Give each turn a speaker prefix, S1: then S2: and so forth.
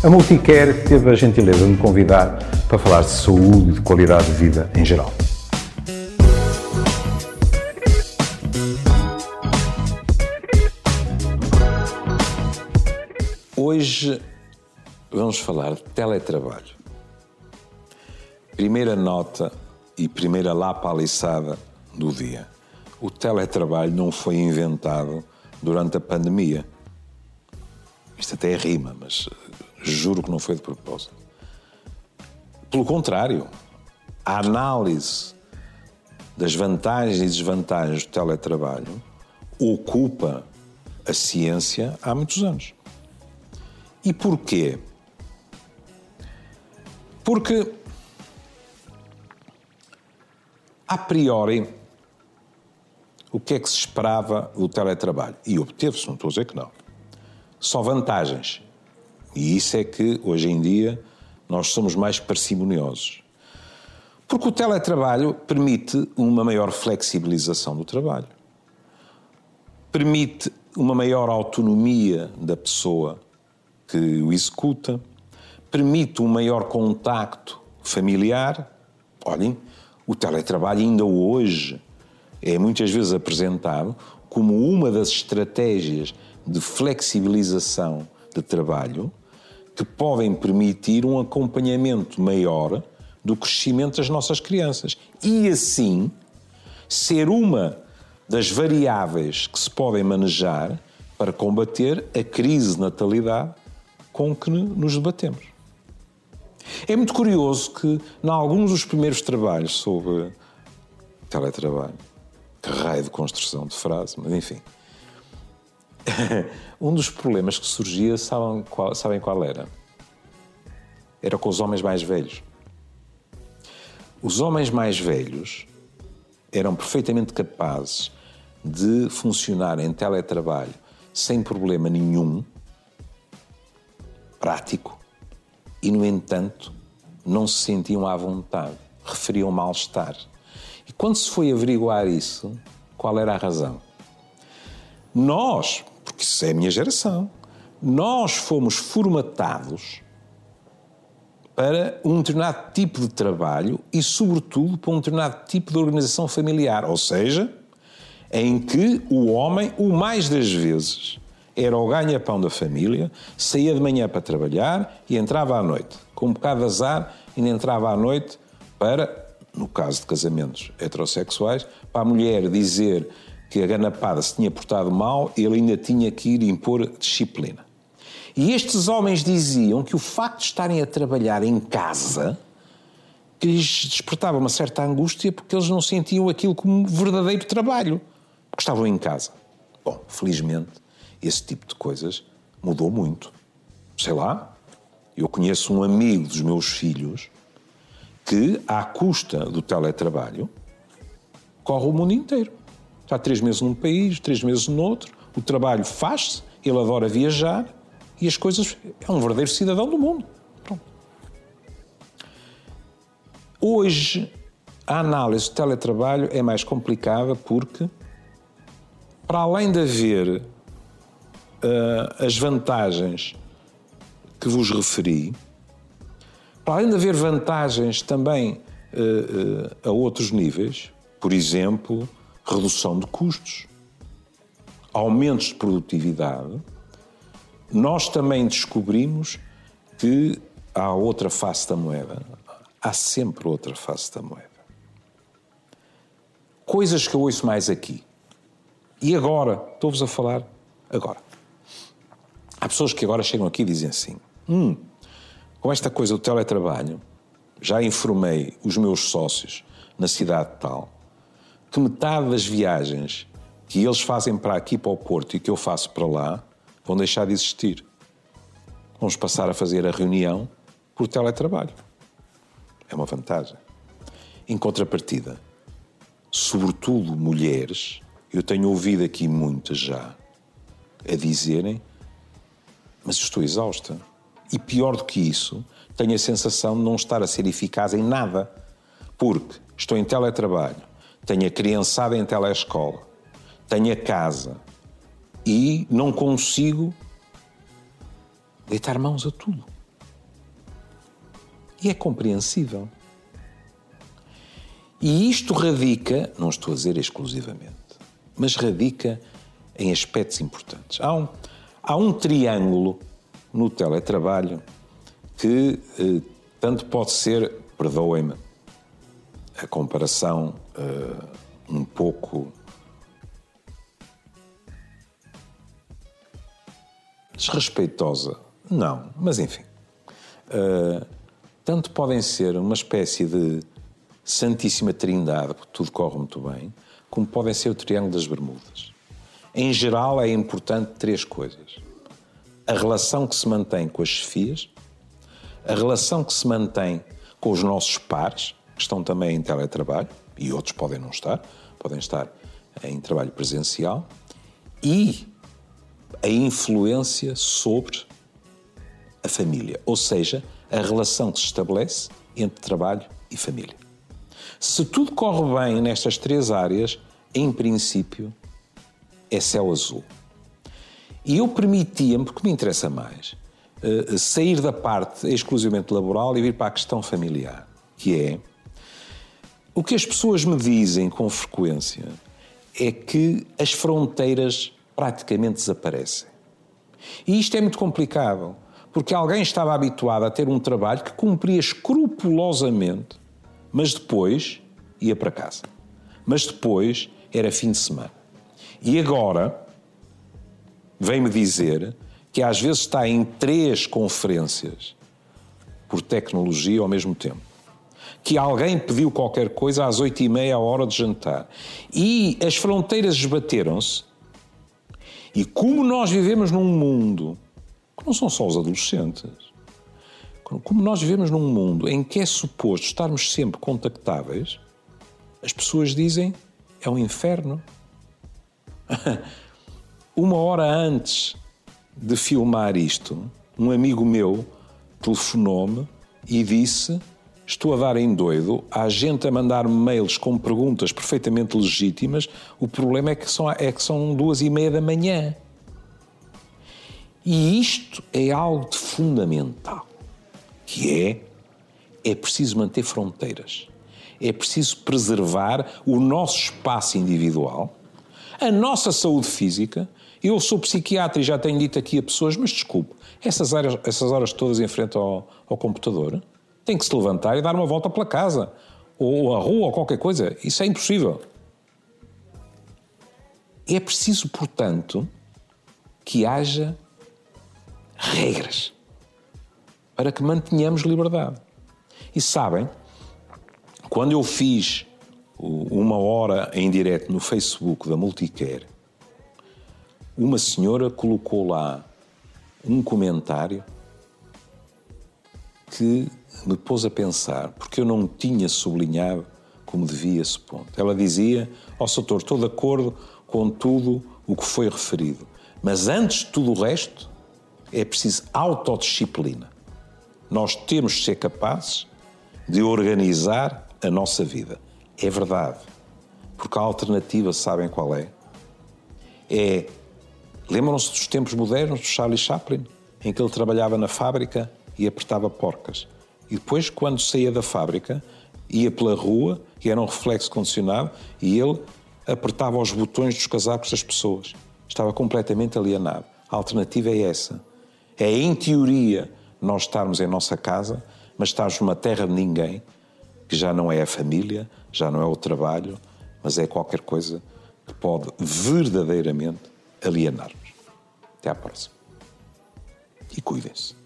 S1: A Multicare teve a gentileza de me convidar para falar de saúde e de qualidade de vida em geral.
S2: Hoje vamos falar de teletrabalho. Primeira nota e primeira lapa aliçada do dia. O teletrabalho não foi inventado durante a pandemia. Isto até é rima, mas juro que não foi de propósito. Pelo contrário, a análise das vantagens e desvantagens do teletrabalho ocupa a ciência há muitos anos. E porquê? Porque, a priori, o que é que se esperava do teletrabalho? E obteve-se, não estou a dizer que não. Só vantagens. E isso é que, hoje em dia, nós somos mais parcimoniosos. Porque o teletrabalho permite uma maior flexibilização do trabalho, permite uma maior autonomia da pessoa que o executa, permite um maior contacto familiar. Olhem, o teletrabalho ainda hoje é muitas vezes apresentado como uma das estratégias de flexibilização de trabalho que podem permitir um acompanhamento maior do crescimento das nossas crianças e assim ser uma das variáveis que se podem manejar para combater a crise de natalidade com que nos debatemos. É muito curioso que, em alguns dos primeiros trabalhos sobre teletrabalho, que raio de construção de frase, mas enfim, um dos problemas que surgia, sabem qual, sabem qual era? Era com os homens mais velhos. Os homens mais velhos eram perfeitamente capazes de funcionar em teletrabalho sem problema nenhum, prático, e, no entanto, não se sentiam à vontade, referiam mal-estar. E quando se foi averiguar isso, qual era a razão? Nós, porque isso é a minha geração, nós fomos formatados para um determinado tipo de trabalho e, sobretudo, para um determinado tipo de organização familiar, ou seja, em que o homem, o mais das vezes, era o ganha-pão da família, saía de manhã para trabalhar e entrava à noite. Com um bocado de azar, ainda entrava à noite para, no caso de casamentos heterossexuais, para a mulher dizer que a ganapada se tinha portado mal, ele ainda tinha que ir impor disciplina. E estes homens diziam que o facto de estarem a trabalhar em casa que lhes despertava uma certa angústia porque eles não sentiam aquilo como verdadeiro trabalho, porque estavam em casa. Bom, felizmente, esse tipo de coisas mudou muito. Sei lá, eu conheço um amigo dos meus filhos que, à custa do teletrabalho, corre o mundo inteiro. Está três meses num país, três meses no outro, o trabalho faz-se, ele adora viajar e as coisas. É um verdadeiro cidadão do mundo. Pronto. Hoje, a análise do teletrabalho é mais complicada porque, para além de haver uh, as vantagens que vos referi, para além de haver vantagens também uh, uh, a outros níveis, por exemplo, redução de custos, aumentos de produtividade, nós também descobrimos que há outra face da moeda. Há sempre outra face da moeda. Coisas que eu ouço mais aqui. E agora? Estou-vos a falar agora. Há pessoas que agora chegam aqui e dizem assim: hum, com esta coisa do teletrabalho, já informei os meus sócios na cidade tal que metade das viagens que eles fazem para aqui, para o Porto, e que eu faço para lá, vão deixar de existir. Vamos passar a fazer a reunião por teletrabalho. É uma vantagem. Em contrapartida, sobretudo mulheres, eu tenho ouvido aqui muitas já a dizerem mas estou exausta. E pior do que isso, tenho a sensação de não estar a ser eficaz em nada. Porque estou em teletrabalho, tenho a criançada em telescola, tenho a casa e não consigo deitar mãos a tudo. E é compreensível. E isto radica, não estou a dizer exclusivamente, mas radica em aspectos importantes. Há um, há um triângulo no teletrabalho que eh, tanto pode ser, perdoem-me, a comparação eh, um pouco desrespeitosa, não, mas enfim. Uh, tanto podem ser uma espécie de Santíssima Trindade, porque tudo corre muito bem, como podem ser o Triângulo das Bermudas. Em geral, é importante três coisas: a relação que se mantém com as chefias, a relação que se mantém com os nossos pares, que estão também em teletrabalho, e outros podem não estar, podem estar em trabalho presencial, e a influência sobre a família, ou seja, a relação que se estabelece entre trabalho e família. Se tudo corre bem nestas três áreas, em princípio, é céu azul. E eu permitia-me, porque me interessa mais, eh, sair da parte exclusivamente laboral e vir para a questão familiar, que é o que as pessoas me dizem com frequência é que as fronteiras praticamente desaparecem. E isto é muito complicado, porque alguém estava habituado a ter um trabalho que cumpria escrupulosamente, mas depois ia para casa. Mas depois era fim de semana. E agora vem-me dizer que às vezes está em três conferências por tecnologia ao mesmo tempo. Que alguém pediu qualquer coisa às oito e meia, à hora de jantar. E as fronteiras esbateram-se e como nós vivemos num mundo, que não são só os adolescentes, como nós vivemos num mundo em que é suposto estarmos sempre contactáveis, as pessoas dizem é um inferno. Uma hora antes de filmar isto, um amigo meu telefonou-me e disse estou a dar em doido, há gente a mandar mails com perguntas perfeitamente legítimas, o problema é que são, é que são duas e meia da manhã. E isto é algo de fundamental, que é, é preciso manter fronteiras, é preciso preservar o nosso espaço individual, a nossa saúde física. Eu sou psiquiatra e já tenho dito aqui a pessoas, mas desculpe, essas horas, essas horas todas em frente ao, ao computador, tem que se levantar e dar uma volta pela casa, ou a rua, ou qualquer coisa. Isso é impossível. É preciso, portanto, que haja regras para que mantenhamos liberdade. E sabem, quando eu fiz uma hora em direto no Facebook da Multicare, uma senhora colocou lá um comentário que me pôs a pensar, porque eu não tinha sublinhado como devia esse ponto. Ela dizia: Ó oh, Soutor, estou de acordo com tudo o que foi referido, mas antes de tudo o resto, é preciso autodisciplina. Nós temos de ser capazes de organizar a nossa vida. É verdade. Porque a alternativa, sabem qual é? É. Lembram-se dos tempos modernos de Charlie Chaplin, em que ele trabalhava na fábrica e apertava porcas. E depois, quando saía da fábrica, ia pela rua, e era um reflexo condicionado, e ele apertava os botões dos casacos das pessoas. Estava completamente alienado. A alternativa é essa. É, em teoria, nós estarmos em nossa casa, mas estarmos numa terra de ninguém, que já não é a família, já não é o trabalho, mas é qualquer coisa que pode verdadeiramente alienar-nos. Até à próxima. E cuidem-se.